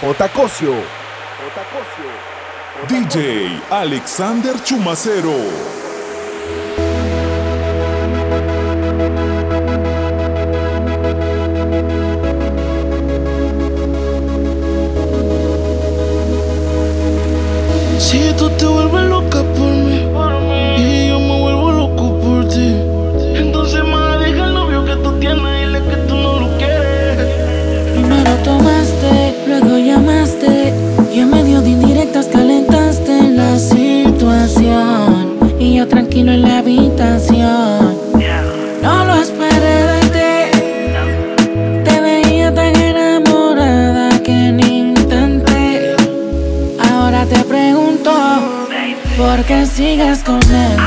J. Cosio. DJ Alexander Chumacero. Si tú te tranquilo en la habitación. No lo esperé de ti. Te veía tan enamorada que ni intenté. Ahora te pregunto, ¿por qué sigues con él?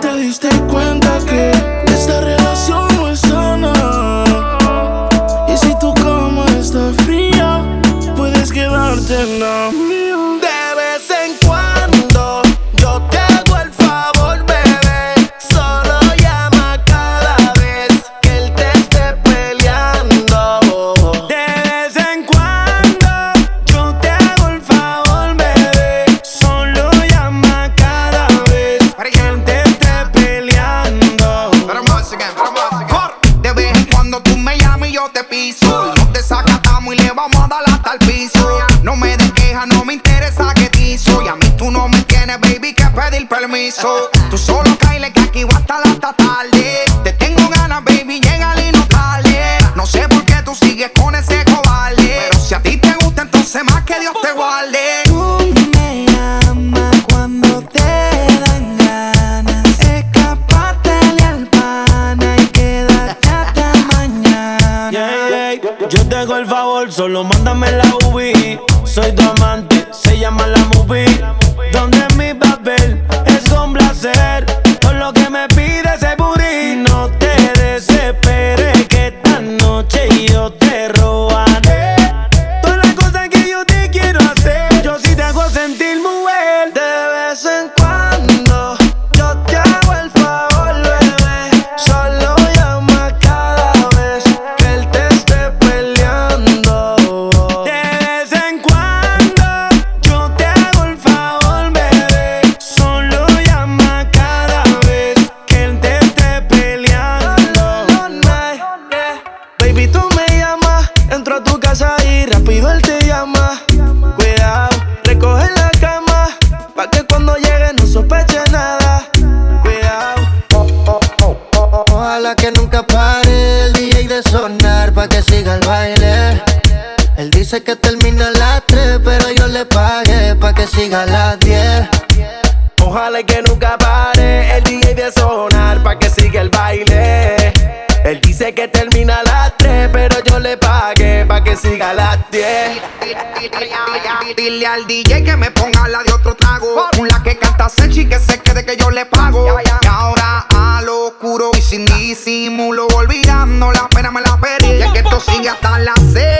te diste cuenta. Cuidado, recoge la cama, pa' que cuando llegue no sospeche nada. Cuidado, oh, oh, oh, ojalá que nunca pare el DJ de sonar, pa' que siga el baile. Él dice que termina las 3, pero yo le pagué pa' que siga las 10. Ojalá que nunca pare el DJ de sonar pa' que siga el baile. Él dice que te que siga a las 10. Dile al DJ que me ponga la de otro trago. La que canta Sechi que se quede que yo le pago. Y ahora a lo oscuro y sin disimulo, olvidando la pena me la pedí. Y que esto sigue hasta las 6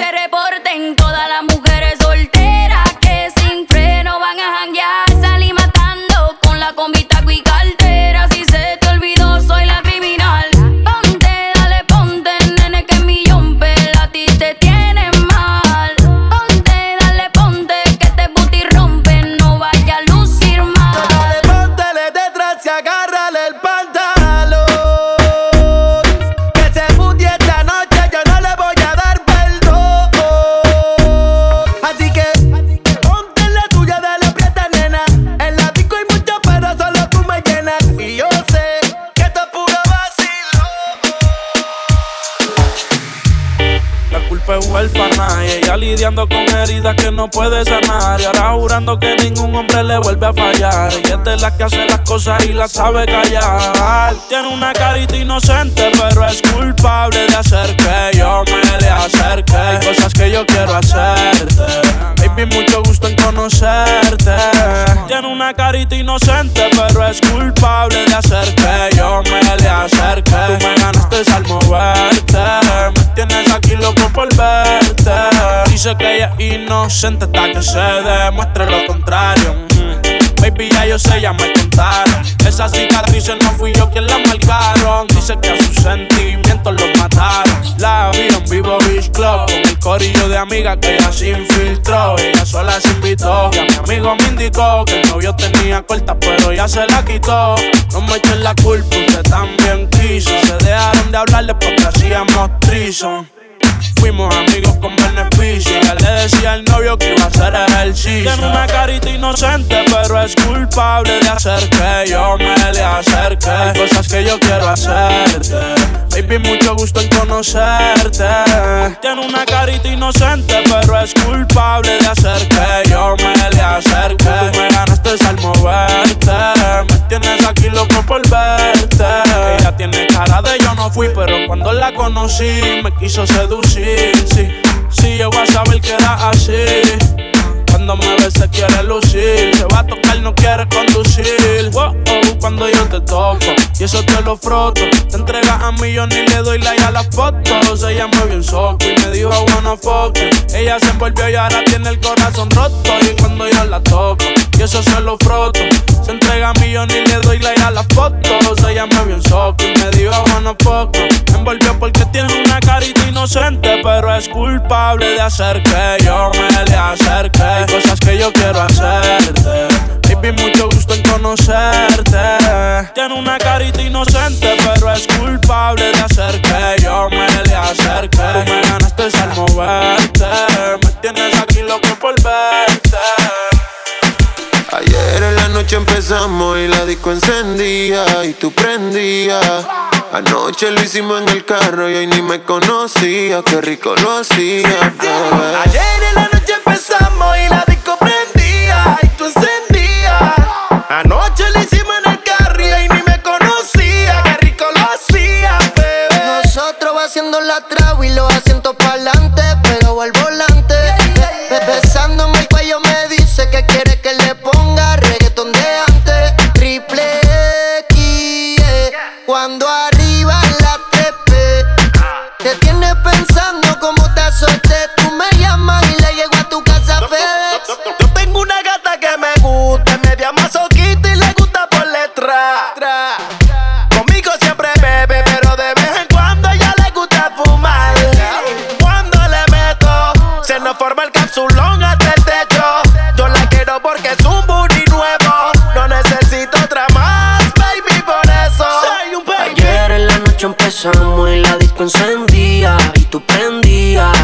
Que no puede sanar. Y ahora jurando que ningún hombre le vuelve a fallar. Y es de la que hace las cosas y las sabe callar. Tiene una carita inocente, pero es culpable de hacer que yo me le acerque. Hay cosas que yo quiero hacerte. Baby, mucho gusto en conocerte. Tiene una carita inocente, pero es culpable de hacer que yo me le acerque. Tú me ganaste al moverte. Me aquí loco por verte. Dice que ella es inocente hasta que se demuestre lo contrario. Mm. Baby, ya yo sé, ya me contaron. Esas cicatrices no fui yo quien la marcaron. Dice que a sus sentimientos los mataron. La vi en vivo Beach Club con el corillo de amigas que ella se infiltró. Ella sola se invitó. Y a mi amigo me indicó que el novio tenía corta, pero ya se la quitó. No me echen la culpa, usted también quiso. Se dejaron de hablarle porque hacíamos trison. Fuimos amigos con beneficio. Ya le decía al novio que iba a hacer ejercicio. Tiene una carita inocente, pero es culpable de hacer que yo me le acerque. Hay cosas que yo quiero hacerte. Baby, mucho gusto en conocerte. Tiene una carita inocente, pero es culpable de hacer que yo me le acerque. Tú me ganaste al moverte. Me tienes aquí loco por verte. Ella tiene cara de yo no fui, pero cuando la conocí me quiso seducir. Sí, sí, yo voy a saber que era así. Cuando me ve se quiere lucir, se va a tocar, no quiere conducir. Wow, oh, cuando yo te toco y eso te lo froto. Te entregas a mí, yo ni le doy like a las fotos. Ella me vio un soco y me dijo wanna fuck. Ella se envolvió y ahora tiene el corazón roto. Y cuando yo la toco y eso se lo froto. Se entrega a mí, yo ni le doy like a las fotos. Ella me vio un soco y me dijo wanna fuck. Me envolvió porque tiene una carita inocente, pero es culpable de hacer que yo me le acerque. Cosas que yo quiero hacerte. Baby, mucho gusto en conocerte. Tiene una carita inocente, pero es culpable de hacer que yo me le acerque. Tú me ganaste al moverte. Me tienes aquí loco por verte. Ayer en la noche empezamos y la disco encendía y tú prendías. Anoche lo hicimos en el carro y hoy ni me conocía, qué rico lo hacía. bebé. Ayer en la noche empezamos y la disco prendía y tú encendías. Anoche lo hicimos en el carro y hoy ni me conocía, qué rico lo hacía, bebé. Nosotros va haciendo la traba y los asientos pa'lante, Empezamos y la disco encendía y tú prendías.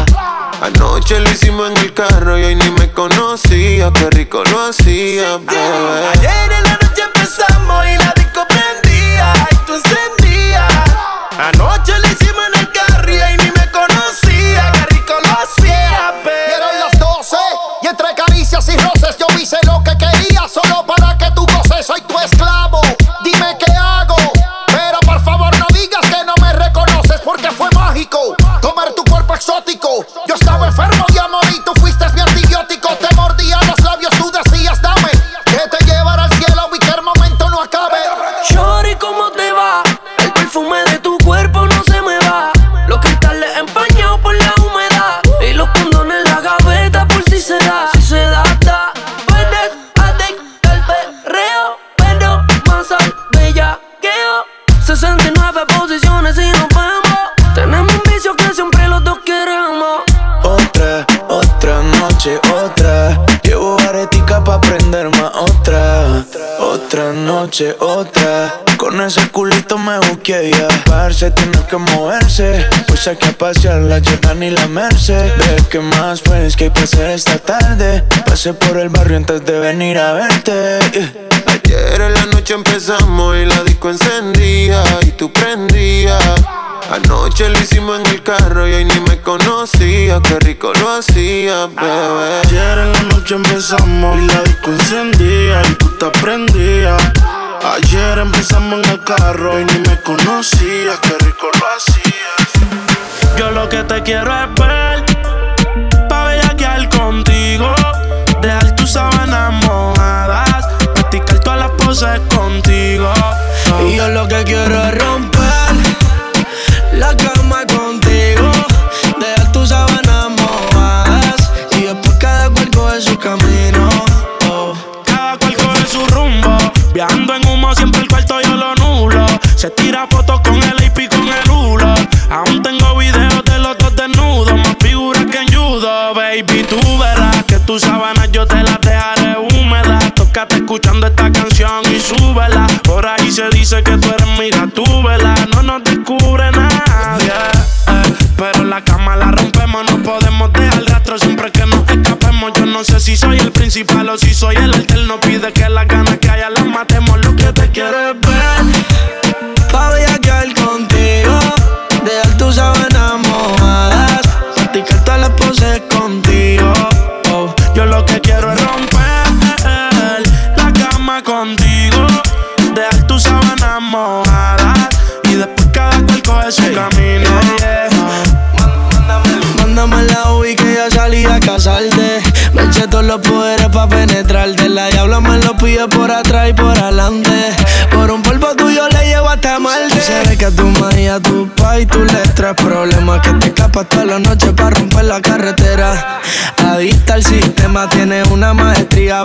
Anoche lo hicimos en el carro y hoy ni me conocía, qué rico lo hacía, bebé. Ayer en la noche empezamos y la disco prendía y tú encendías. Anoche Con ese culito me busqué ya. Parce, tiene que moverse. Pues saqué a pasear la Jordan y la Merced. Ve que más pues que hay que hacer esta tarde. Pasé por el barrio antes de venir a verte. Ayer en la noche empezamos y la disco encendía y tú prendías. Anoche lo hicimos en el carro y hoy ni me conocía, qué rico lo hacía, bebé. Ayer en la noche empezamos y la disco encendía y tú te prendías. Ayer empezamos en el carro y ni me conocías, qué rico lo hacías. Yo lo que te quiero es ver carretera. Adicta al sistema, tiene una maestría.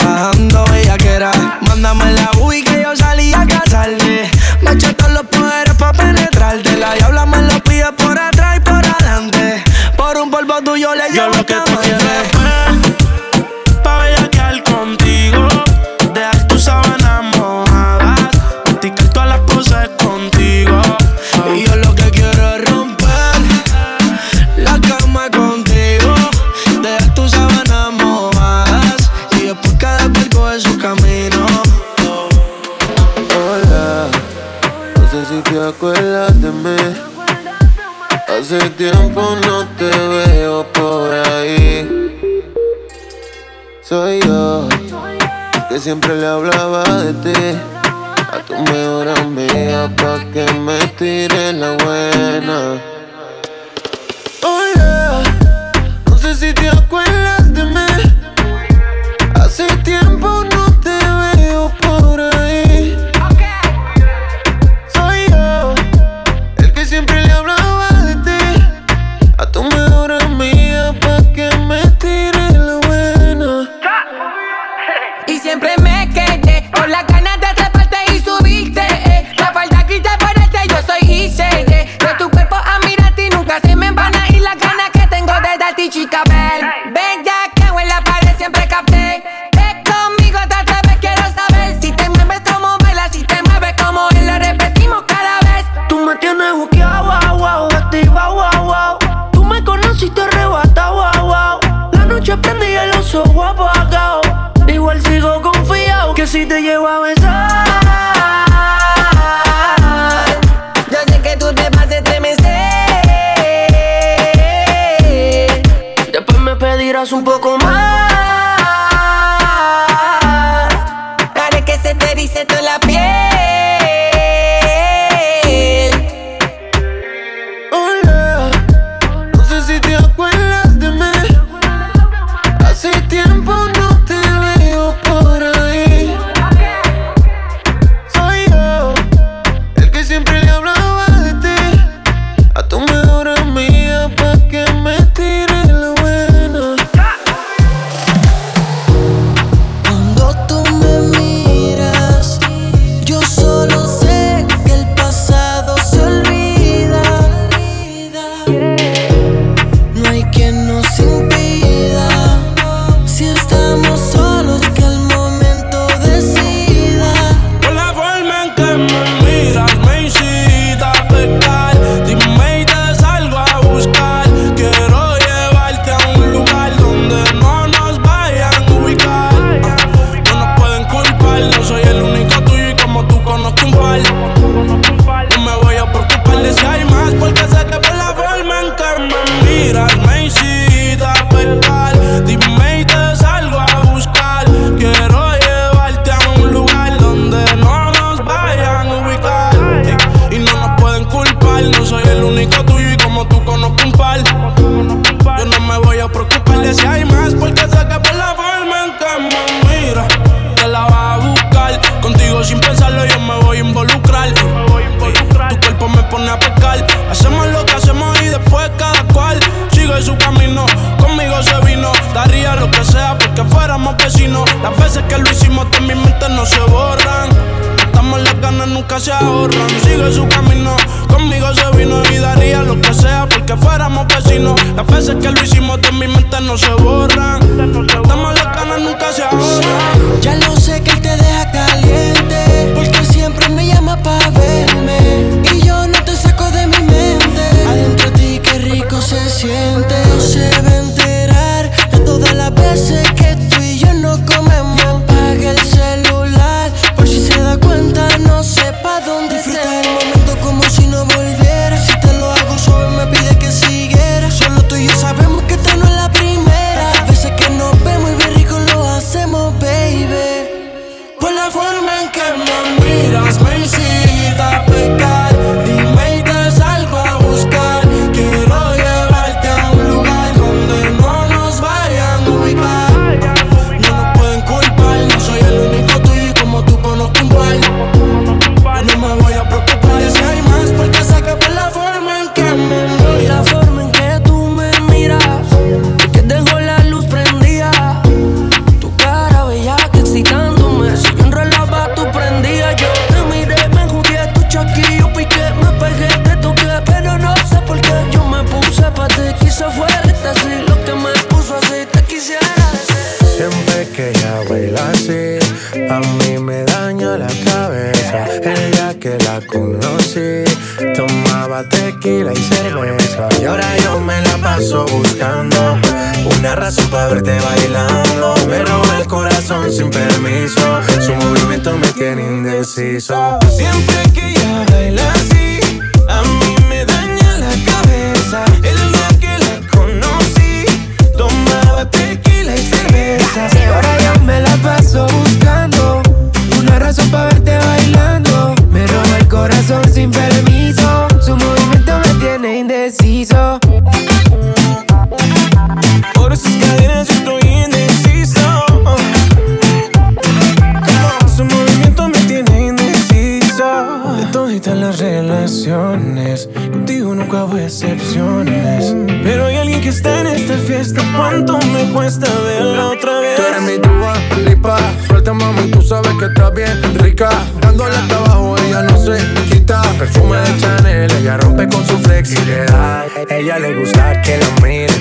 Este cuánto me cuesta verla otra vez. Tú eres mi duda, lipa. Suelta, mami, tú sabes que estás bien rica. Dándole hasta abajo, ella no se quita. Perfume de Chanel, ella rompe con su flexibilidad. Ella le gusta que la mire.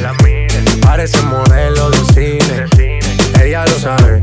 Parece modelo de cine. Ella lo sabe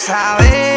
saber.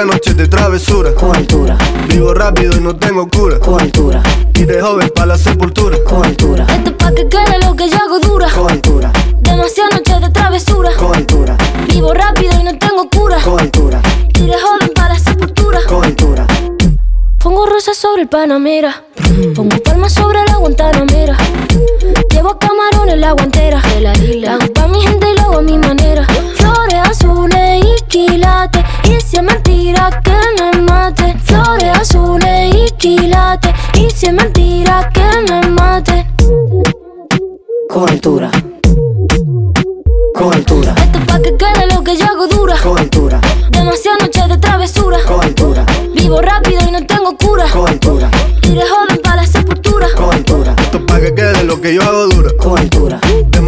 Demasiadas noches de travesura. Con altura. Vivo rápido y no tengo cura. Con altura. Y de joven pa' la sepultura. Con altura. Esto es pa' que quede lo que yo hago dura. Con altura. Demasiadas noches de travesura. Con altura. Vivo rápido y no tengo cura. Con altura. Y de joven para la sepultura. Con altura. Pongo rosas sobre el Panamera. Pongo palmas sobre la Guantanamera. Llevo camarones la guantera. De la isla. Hago pa' mi gente y lo hago a mi manera. Si es mentira que me mate. Flores azules y quilates. Y si es mentira que me mate. Con altura. Con altura. Esto es pa' que quede lo que yo hago dura. Con altura. Demasiadas noches de travesura. Con altura. Vivo rápido y no tengo cura. Con altura. Y de joven para la sepultura. Con altura. Esto es pa' que quede lo que yo hago dura.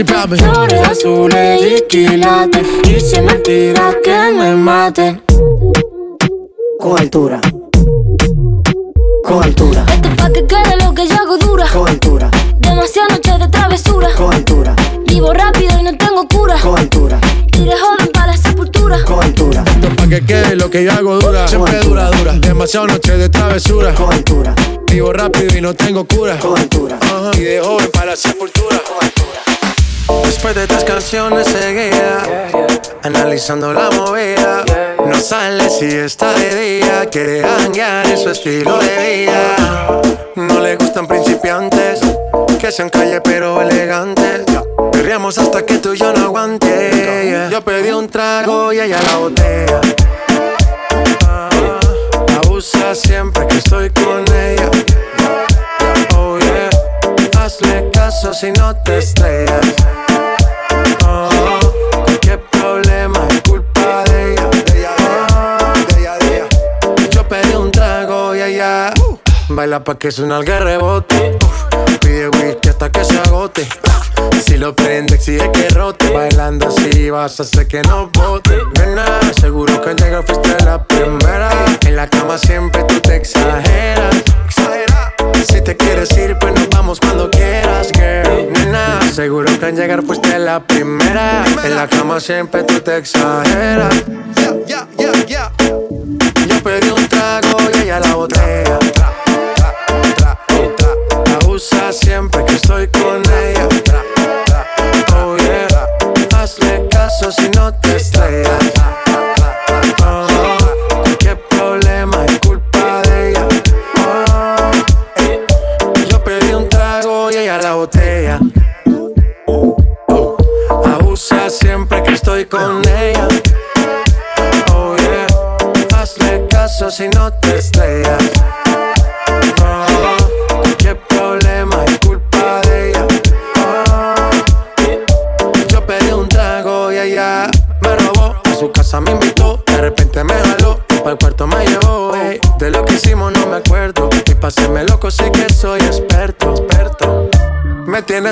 Papi. Flores azules y quilates. Y si es mentira que me maten. Con altura. Con altura. Esto es pa' que quede lo que yo hago dura. Con altura. Demasiadas noches de travesura. Con altura. Vivo rápido y no tengo cura. Con altura. Y de joven para la sepultura. Con altura. Esto pa' que quede lo que yo hago dura. Siempre dura, dura. Demasiadas noches de travesura. Con altura. Vivo rápido y no tengo cura. Con altura. Ajá. Y de joven para la sepultura. Después de tres canciones seguía, analizando la movida. No sale si está de día, quiere hanguear en su estilo de vida. No le gustan principiantes, que sean calle pero elegantes. Perreamos hasta que tú y yo no aguante. Yo pedí un trago y ella la botella. Ah, abusa siempre que estoy con ella. Oh yeah, hazle caso si no te estrellas. Baila pa' que suena el rebote. Pide whisky hasta que se agote. Si lo prende, exige que rote. Bailando así vas a hacer que no bote. Nena, seguro que al llegar fuiste la primera. En la cama siempre tú te exageras. Si te quieres ir, pues nos vamos cuando quieras, girl. Nena, seguro que al llegar fuiste la primera. En la cama siempre tú te exageras. Yeah, yeah, yeah, yeah. Yo pedí un trago y ella la botella.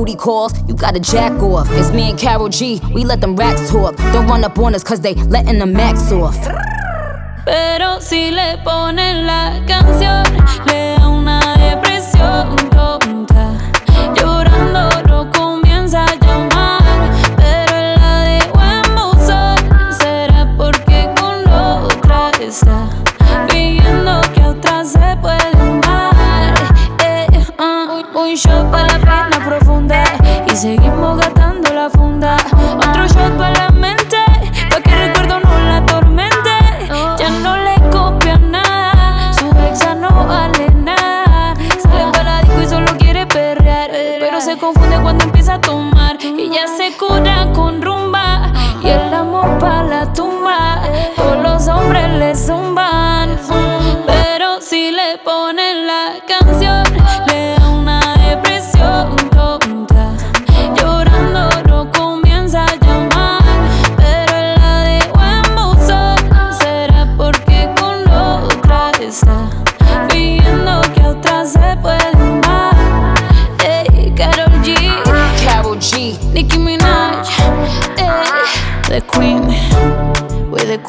Booty calls. You gotta jack off. It's me and Carol G. We let them racks talk. Don't run up on us cause they letting the max off. Pero si le ponen la canción, le seguimos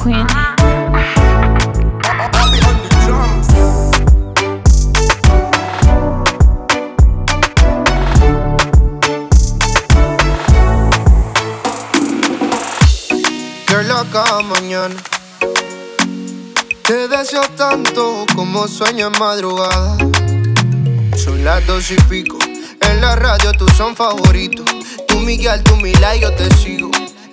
Queen. Que cada mañana te deseo tanto como sueño en madrugada. Son las dos y pico. En la radio tú son favoritos. Tú Miguel, tú Mila yo te sigo.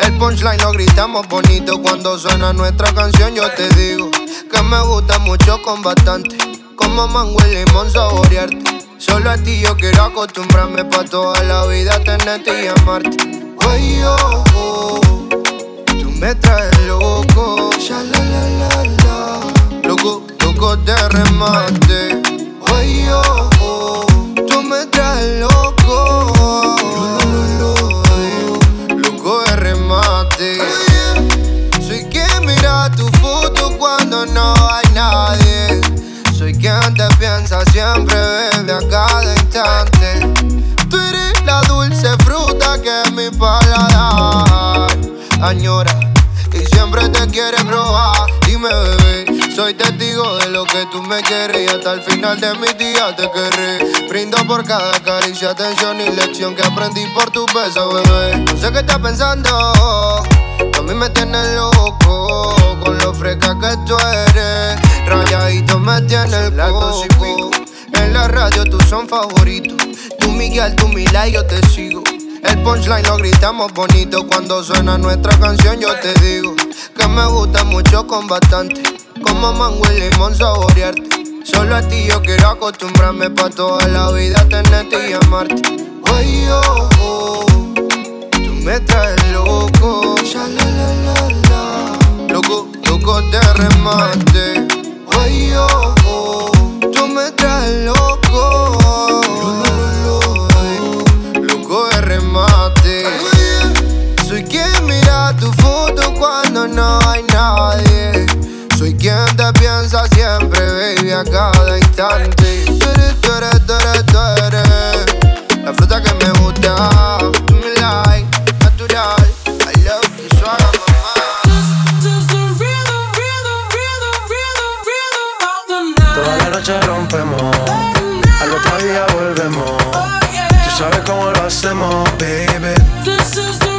El punchline lo gritamos bonito cuando suena nuestra canción. Yo te digo que me gusta mucho con bastante. Como mango y limón saborearte. Solo a ti yo quiero acostumbrarme pa' toda la vida tenerte y amarte. Ay, oh, oh, tú me traes loco. Ya la la la la. Loco, loco de remate. Añora y siempre te quiere probar. Dime, bebé, soy testigo de lo que tú me quieres y hasta el final de mis días te querré. Brindo por cada caricia, atención y lección que aprendí por tu beso, bebé. No sé qué estás pensando, a mí me tienes loco con lo fresca que tú eres. Rayadito me tiene el coco. En la radio tú son favoritos. Tú Miguel, tú Mila y yo te sigo. El punchline lo gritamos bonito cuando suena nuestra canción. Yo te digo que me gusta mucho con bastante. Como mango y limón saborearte. Solo a ti yo quiero acostumbrarme pa' toda la vida tenerte y amarte. Ay, oh, oh, tú me traes loco. Ya la la la loco, loco de remate. Ay, oh, oh, tú me traes. Loco cuando no hay nadie. Soy quien te piensa siempre, baby, a cada instante. Tú eres, tú eres, tú eres, tú eres La fruta que me gusta. Tú me like, natural. I love you, suave, Toda la noche rompemos, al otro día volvemos. Tú sabes cómo lo hacemos, baby.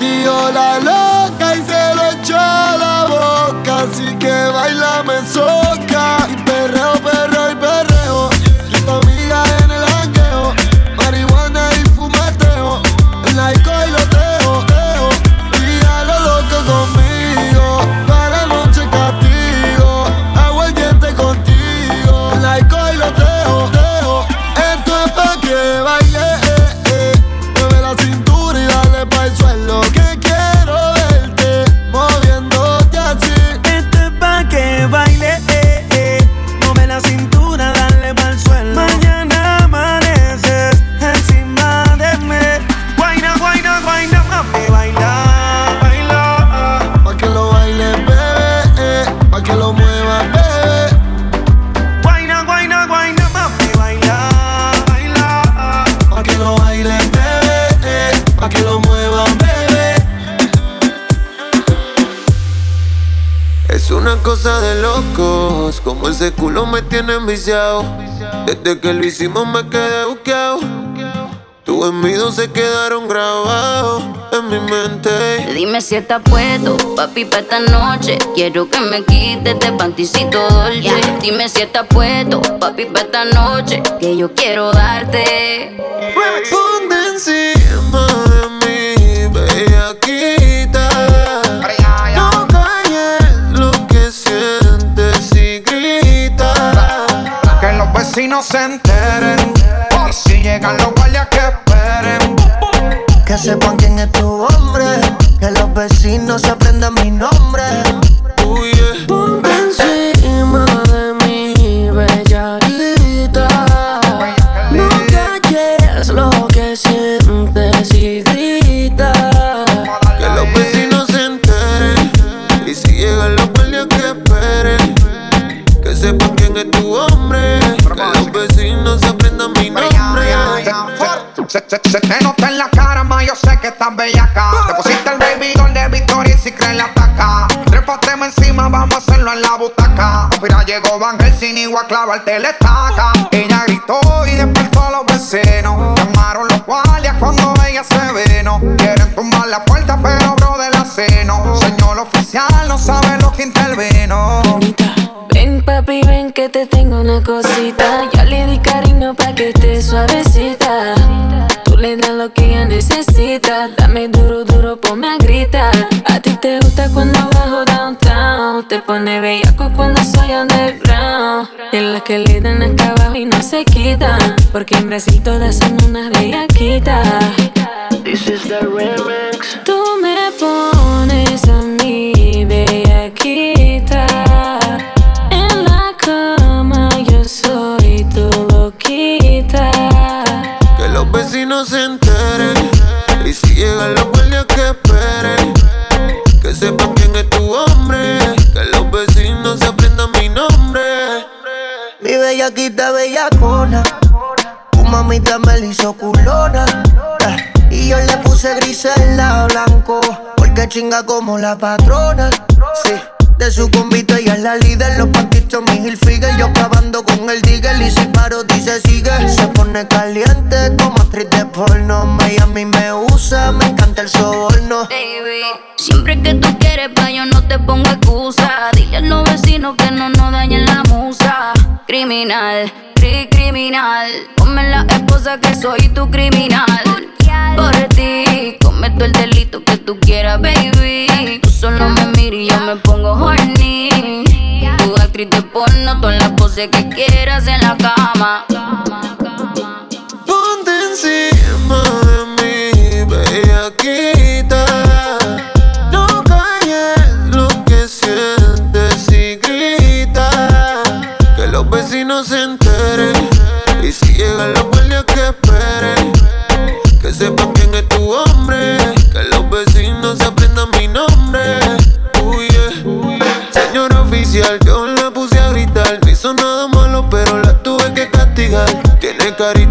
Dio la loca y se lo echó a la boca Así que baila, me soca Y perreo, Desde que lo hicimos me quedé buqueado. Tus envidios se quedaron grabados en mi mente. Dime si estás puesto, papi, para esta noche. Quiero que me quites de panticito dolce. Dime si estás puesto, papi, para esta noche. Que yo quiero darte. Ponte encima de Los vecinos se enteren. Y si llegan los guardias que esperen. Que sepan quién es tu hombre. Que los vecinos se aprendan mi nombre. Helsing y voy a clavarte la estaca. Ella gritó y despertó a los vecinos. Llamaron los guardias cuando ella se veno. Quieren tumbar la puerta, pero bro de la seno. Señor oficial, no sabe lo que interveno. Ven papi, ven que te tengo una cosita. Ya le di cariño pa' que esté suavecita. Tú le das lo que ella necesita. Dame duro, duro, ponme a gritar. A ti te gusta cuando bajo downtown. Te pone bellaco cuando que le dan acá abajo y no se quitan. Porque en Brasil todas son unas bellaquitas. This is the remix. Bellaquita bellacona. Tu mamita me la hizo culona. eh, Y yo le puse gris en la blanco. Porque chinga como la patrona. Sí. De su convito ella es la líder, los pantitos mi Hilfiger Yo clavando con el digger y si paro dice sigue Se pone caliente como actriz de porno Miami me usa, me encanta el soborno Baby, siempre que tú quieres, pa' yo no te pongo excusa. Dile a los vecinos que no Criminal, cri criminal. Ponme la esposa que soy tu criminal. Por ti, cometo el delito que tú quieras, baby. Tú solo me miras y yo me pongo horny. Tu actriz de porno, todas las poses que quieras en la cama. Carita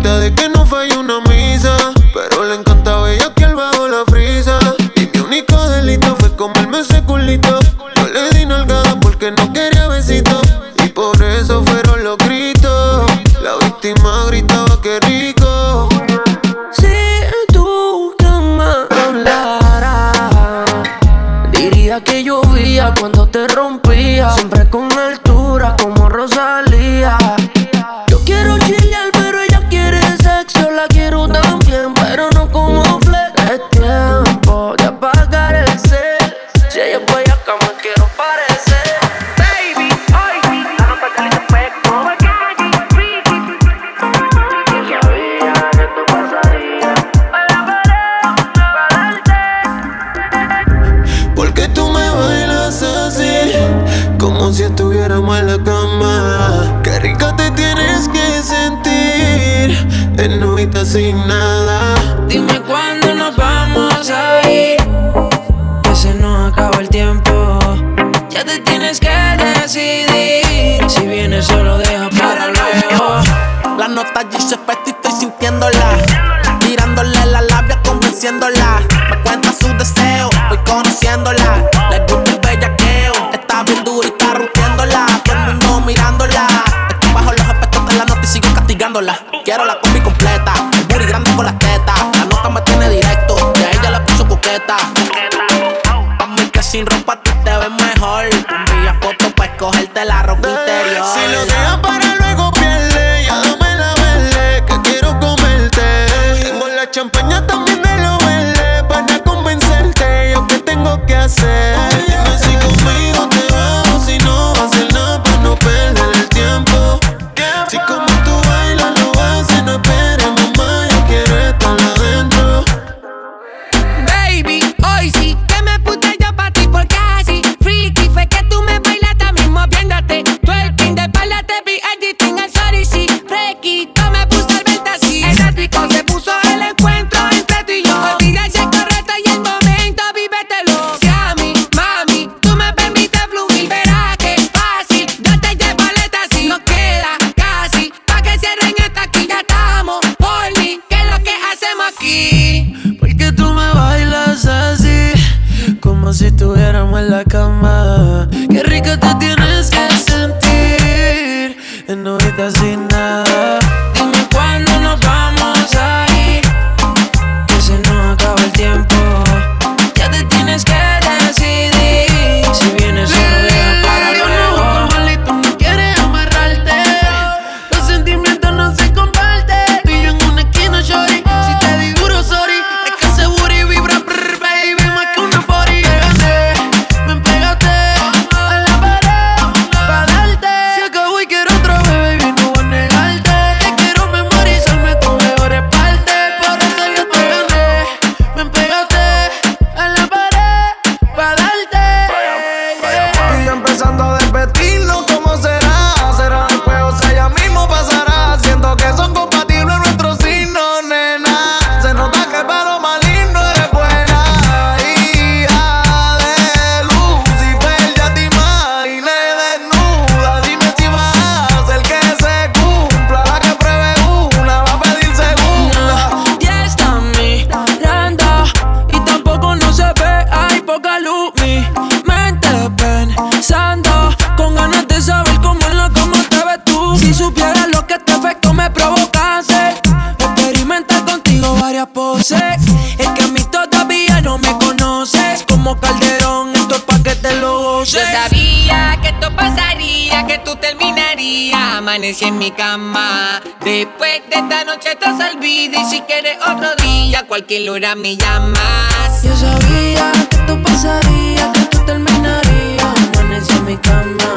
cualquier hora me llamas. Yo sabía que tú pasarías, que tú terminarías. Amanece en mi cama.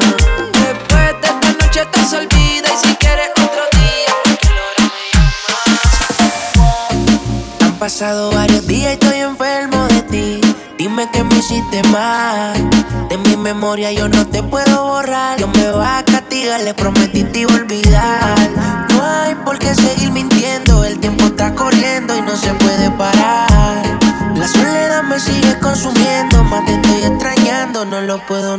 Después de esta noche te se olvida y si quieres otro día, cualquier hora me. Han pasado varios días y estoy enfermo de ti. Dime que me hiciste mal. De mi memoria yo no te puedo borrar. Yo me va a castigar, le prometí te iba a olvidar. puedo.